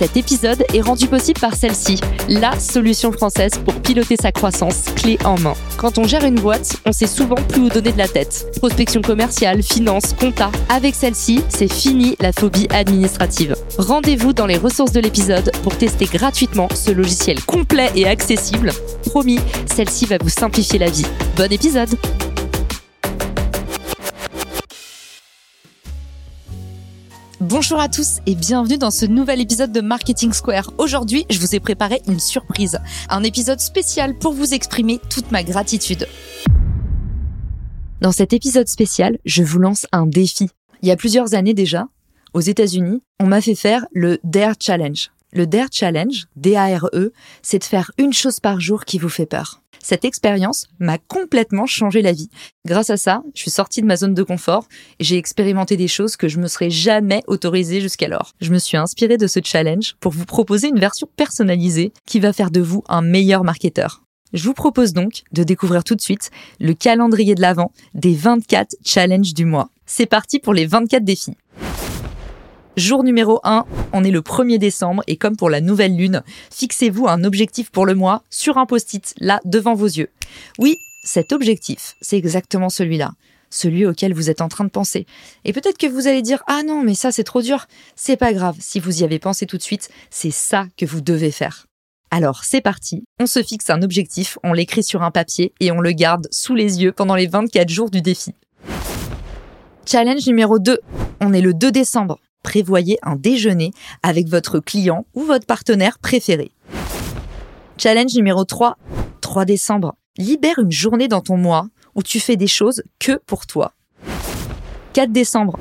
Cet épisode est rendu possible par celle-ci, la solution française pour piloter sa croissance clé en main. Quand on gère une boîte, on sait souvent plus où donner de la tête. Prospection commerciale, finance, compta. Avec celle-ci, c'est fini la phobie administrative. Rendez-vous dans les ressources de l'épisode pour tester gratuitement ce logiciel complet et accessible. Promis, celle-ci va vous simplifier la vie. Bon épisode Bonjour à tous et bienvenue dans ce nouvel épisode de Marketing Square. Aujourd'hui, je vous ai préparé une surprise, un épisode spécial pour vous exprimer toute ma gratitude. Dans cet épisode spécial, je vous lance un défi. Il y a plusieurs années déjà, aux États-Unis, on m'a fait faire le Dare Challenge. Le Dare Challenge, D-A-R-E, c'est de faire une chose par jour qui vous fait peur. Cette expérience m'a complètement changé la vie. Grâce à ça, je suis sortie de ma zone de confort et j'ai expérimenté des choses que je me serais jamais autorisée jusqu'alors. Je me suis inspirée de ce challenge pour vous proposer une version personnalisée qui va faire de vous un meilleur marketeur. Je vous propose donc de découvrir tout de suite le calendrier de l'Avent des 24 challenges du mois. C'est parti pour les 24 défis. Jour numéro 1, on est le 1er décembre et comme pour la nouvelle lune, fixez-vous un objectif pour le mois sur un post-it, là, devant vos yeux. Oui, cet objectif, c'est exactement celui-là, celui auquel vous êtes en train de penser. Et peut-être que vous allez dire, ah non, mais ça c'est trop dur. C'est pas grave, si vous y avez pensé tout de suite, c'est ça que vous devez faire. Alors c'est parti, on se fixe un objectif, on l'écrit sur un papier et on le garde sous les yeux pendant les 24 jours du défi. Challenge numéro 2, on est le 2 décembre prévoyez un déjeuner avec votre client ou votre partenaire préféré. Challenge numéro 3, 3 décembre. Libère une journée dans ton mois où tu fais des choses que pour toi. 4 décembre.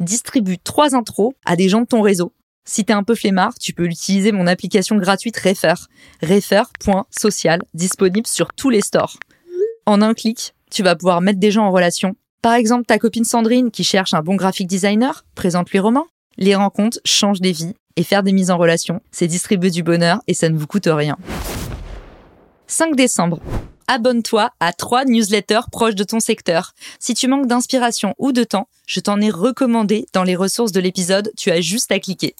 Distribue 3 intros à des gens de ton réseau. Si t'es un peu flemmard, tu peux utiliser mon application gratuite Refer. Refer.social, disponible sur tous les stores. En un clic, tu vas pouvoir mettre des gens en relation. Par exemple, ta copine Sandrine qui cherche un bon graphic designer, présente-lui Romain. Les rencontres changent des vies et faire des mises en relation, c'est distribuer du bonheur et ça ne vous coûte rien. 5 décembre. Abonne-toi à trois newsletters proches de ton secteur. Si tu manques d'inspiration ou de temps, je t'en ai recommandé dans les ressources de l'épisode, tu as juste à cliquer.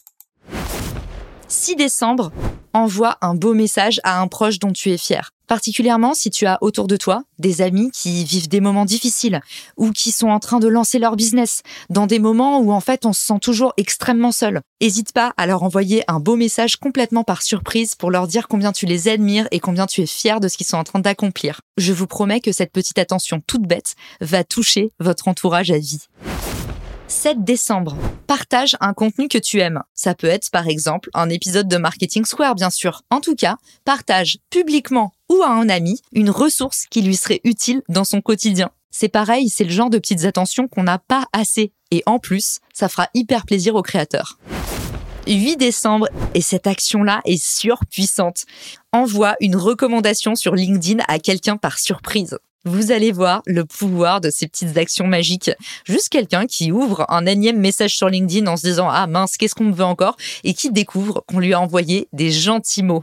6 décembre, envoie un beau message à un proche dont tu es fier. Particulièrement si tu as autour de toi des amis qui vivent des moments difficiles ou qui sont en train de lancer leur business dans des moments où en fait on se sent toujours extrêmement seul. N'hésite pas à leur envoyer un beau message complètement par surprise pour leur dire combien tu les admires et combien tu es fier de ce qu'ils sont en train d'accomplir. Je vous promets que cette petite attention toute bête va toucher votre entourage à vie. 7 décembre. Partage un contenu que tu aimes. Ça peut être par exemple un épisode de Marketing Square bien sûr. En tout cas, partage publiquement ou à un ami une ressource qui lui serait utile dans son quotidien. C'est pareil, c'est le genre de petites attentions qu'on n'a pas assez. Et en plus, ça fera hyper plaisir aux créateurs. 8 décembre, et cette action-là est surpuissante. Envoie une recommandation sur LinkedIn à quelqu'un par surprise. Vous allez voir le pouvoir de ces petites actions magiques. Juste quelqu'un qui ouvre un énième message sur LinkedIn en se disant ah mince qu'est-ce qu'on me veut encore? Et qui découvre qu'on lui a envoyé des gentils mots.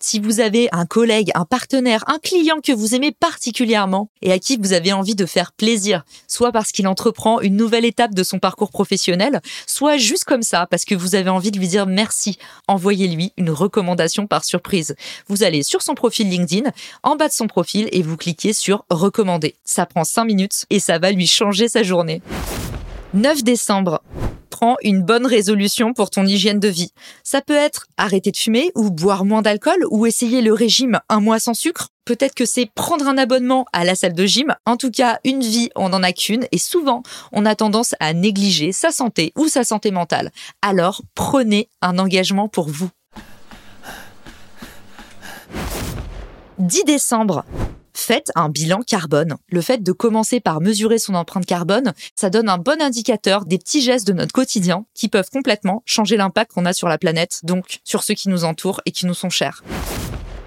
Si vous avez un collègue, un partenaire, un client que vous aimez particulièrement et à qui vous avez envie de faire plaisir, soit parce qu'il entreprend une nouvelle étape de son parcours professionnel, soit juste comme ça parce que vous avez envie de lui dire merci, envoyez-lui une recommandation par surprise. Vous allez sur son profil LinkedIn, en bas de son profil et vous cliquez sur recommander. Ça prend 5 minutes et ça va lui changer sa journée. 9 décembre prends une bonne résolution pour ton hygiène de vie. Ça peut être arrêter de fumer ou boire moins d'alcool ou essayer le régime un mois sans sucre. Peut-être que c'est prendre un abonnement à la salle de gym. En tout cas, une vie, on n'en a qu'une et souvent, on a tendance à négliger sa santé ou sa santé mentale. Alors, prenez un engagement pour vous. 10 décembre, faites un bilan carbone. Le fait de commencer par mesurer son empreinte carbone, ça donne un bon indicateur des petits gestes de notre quotidien qui peuvent complètement changer l'impact qu'on a sur la planète, donc sur ceux qui nous entourent et qui nous sont chers.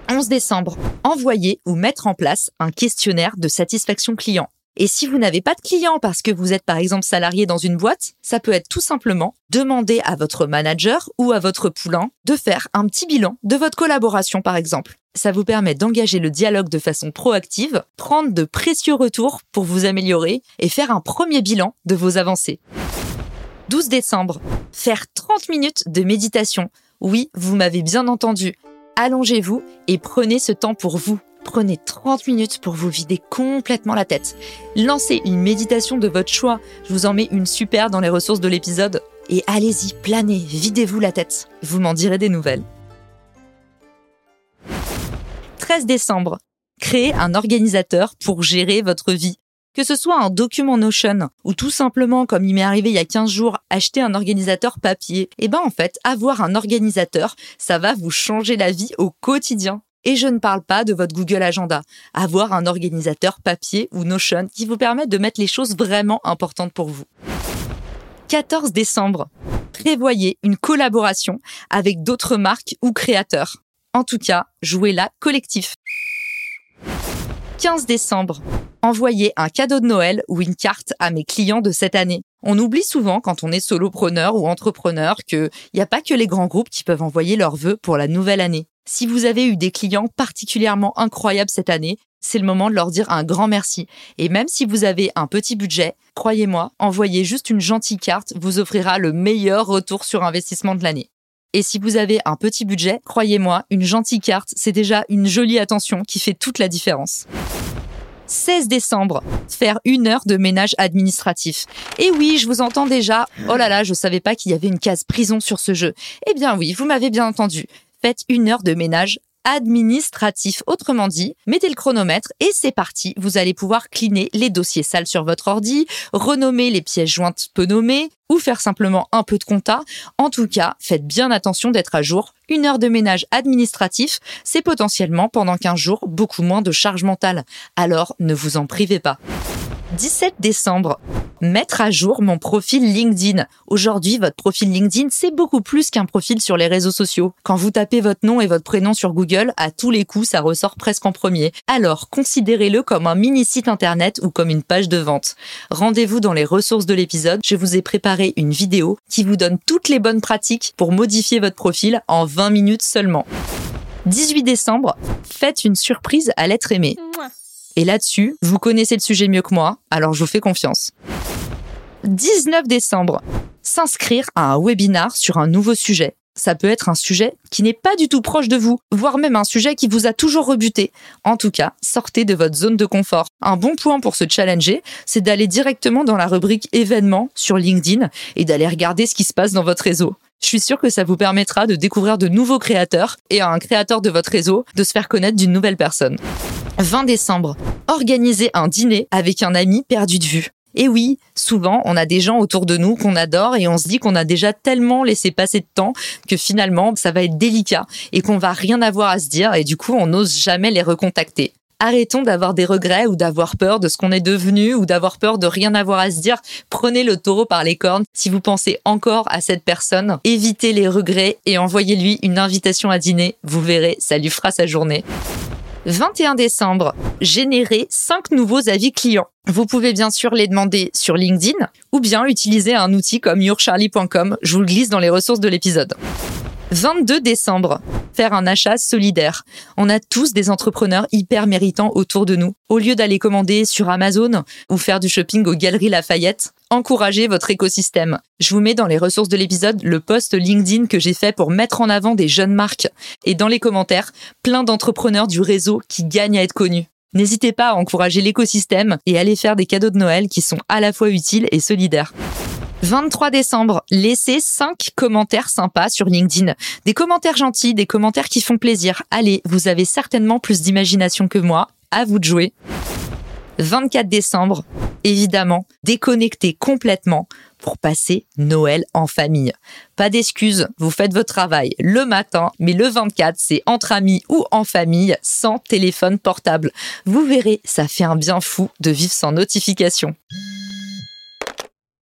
11 décembre, envoyer ou mettre en place un questionnaire de satisfaction client. Et si vous n'avez pas de clients parce que vous êtes par exemple salarié dans une boîte, ça peut être tout simplement demander à votre manager ou à votre poulain de faire un petit bilan de votre collaboration par exemple. Ça vous permet d'engager le dialogue de façon proactive, prendre de précieux retours pour vous améliorer et faire un premier bilan de vos avancées. 12 décembre, faire 30 minutes de méditation. Oui, vous m'avez bien entendu. Allongez-vous et prenez ce temps pour vous. Prenez 30 minutes pour vous vider complètement la tête. Lancez une méditation de votre choix. Je vous en mets une super dans les ressources de l'épisode. Et allez-y, planez, videz-vous la tête. Vous m'en direz des nouvelles. 13 décembre. Créez un organisateur pour gérer votre vie. Que ce soit un document Notion ou tout simplement, comme il m'est arrivé il y a 15 jours, acheter un organisateur papier, eh ben en fait, avoir un organisateur, ça va vous changer la vie au quotidien. Et je ne parle pas de votre Google Agenda. Avoir un organisateur papier ou Notion qui vous permet de mettre les choses vraiment importantes pour vous. 14 décembre. Prévoyez une collaboration avec d'autres marques ou créateurs. En tout cas, jouez-la collectif. 15 décembre envoyer un cadeau de Noël ou une carte à mes clients de cette année. On oublie souvent quand on est solopreneur ou entrepreneur qu'il n'y a pas que les grands groupes qui peuvent envoyer leurs vœux pour la nouvelle année. Si vous avez eu des clients particulièrement incroyables cette année, c'est le moment de leur dire un grand merci. Et même si vous avez un petit budget, croyez-moi, envoyer juste une gentille carte vous offrira le meilleur retour sur investissement de l'année. Et si vous avez un petit budget, croyez-moi, une gentille carte, c'est déjà une jolie attention qui fait toute la différence. 16 décembre, faire une heure de ménage administratif. Et oui, je vous entends déjà. Oh là là, je savais pas qu'il y avait une case prison sur ce jeu. Eh bien oui, vous m'avez bien entendu. Faites une heure de ménage administratif. Autrement dit, mettez le chronomètre et c'est parti. Vous allez pouvoir cleaner les dossiers sales sur votre ordi, renommer les pièces jointes peu nommées ou faire simplement un peu de compta. En tout cas, faites bien attention d'être à jour. Une heure de ménage administratif, c'est potentiellement pendant 15 jours beaucoup moins de charge mentale. Alors ne vous en privez pas. 17 décembre. Mettre à jour mon profil LinkedIn. Aujourd'hui, votre profil LinkedIn, c'est beaucoup plus qu'un profil sur les réseaux sociaux. Quand vous tapez votre nom et votre prénom sur Google, à tous les coups, ça ressort presque en premier. Alors, considérez-le comme un mini site internet ou comme une page de vente. Rendez-vous dans les ressources de l'épisode. Je vous ai préparé une vidéo qui vous donne toutes les bonnes pratiques pour modifier votre profil en 20 minutes seulement. 18 décembre, faites une surprise à l'être aimé. Et là-dessus, vous connaissez le sujet mieux que moi, alors je vous fais confiance. 19 décembre, s'inscrire à un webinar sur un nouveau sujet. Ça peut être un sujet qui n'est pas du tout proche de vous, voire même un sujet qui vous a toujours rebuté. En tout cas, sortez de votre zone de confort. Un bon point pour se challenger, c'est d'aller directement dans la rubrique événements sur LinkedIn et d'aller regarder ce qui se passe dans votre réseau. Je suis sûre que ça vous permettra de découvrir de nouveaux créateurs et à un créateur de votre réseau de se faire connaître d'une nouvelle personne. 20 décembre, organisez un dîner avec un ami perdu de vue. Et oui, souvent, on a des gens autour de nous qu'on adore et on se dit qu'on a déjà tellement laissé passer de temps que finalement, ça va être délicat et qu'on va rien avoir à se dire et du coup, on n'ose jamais les recontacter. Arrêtons d'avoir des regrets ou d'avoir peur de ce qu'on est devenu ou d'avoir peur de rien avoir à se dire. Prenez le taureau par les cornes. Si vous pensez encore à cette personne, évitez les regrets et envoyez-lui une invitation à dîner. Vous verrez, ça lui fera sa journée. 21 décembre, générer 5 nouveaux avis clients. Vous pouvez bien sûr les demander sur LinkedIn ou bien utiliser un outil comme yourcharlie.com. Je vous le glisse dans les ressources de l'épisode. 22 décembre, faire un achat solidaire. On a tous des entrepreneurs hyper méritants autour de nous. Au lieu d'aller commander sur Amazon ou faire du shopping aux Galeries Lafayette, encouragez votre écosystème. Je vous mets dans les ressources de l'épisode le post LinkedIn que j'ai fait pour mettre en avant des jeunes marques et dans les commentaires, plein d'entrepreneurs du réseau qui gagnent à être connus. N'hésitez pas à encourager l'écosystème et à aller faire des cadeaux de Noël qui sont à la fois utiles et solidaires. 23 décembre, laissez 5 commentaires sympas sur LinkedIn. Des commentaires gentils, des commentaires qui font plaisir. Allez, vous avez certainement plus d'imagination que moi. À vous de jouer. 24 décembre, évidemment, déconnectez complètement pour passer Noël en famille. Pas d'excuses, vous faites votre travail le matin, mais le 24, c'est entre amis ou en famille, sans téléphone portable. Vous verrez, ça fait un bien fou de vivre sans notification.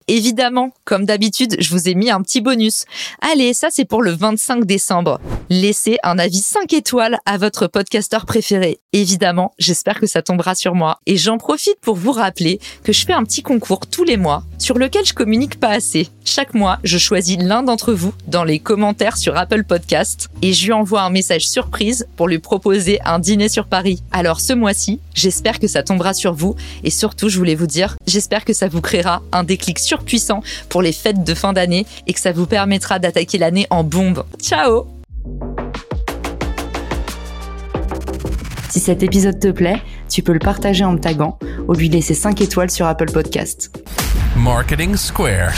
Évidemment, comme d'habitude, je vous ai mis un petit bonus. Allez, ça c'est pour le 25 décembre. Laissez un avis 5 étoiles à votre podcasteur préféré. Évidemment, j'espère que ça tombera sur moi. Et j'en profite pour vous rappeler que je fais un petit concours tous les mois sur lequel je communique pas assez. Chaque mois, je choisis l'un d'entre vous dans les commentaires sur Apple Podcast et je lui envoie un message surprise pour lui proposer un dîner sur Paris. Alors ce mois-ci, j'espère que ça tombera sur vous et surtout, je voulais vous dire, j'espère que ça vous créera un déclic surpuissant pour les fêtes de fin d'année et que ça vous permettra d'attaquer l'année en bombe. Ciao Si cet épisode te plaît, tu peux le partager en me taguant ou lui laisser 5 étoiles sur Apple Podcast. Marketing Square.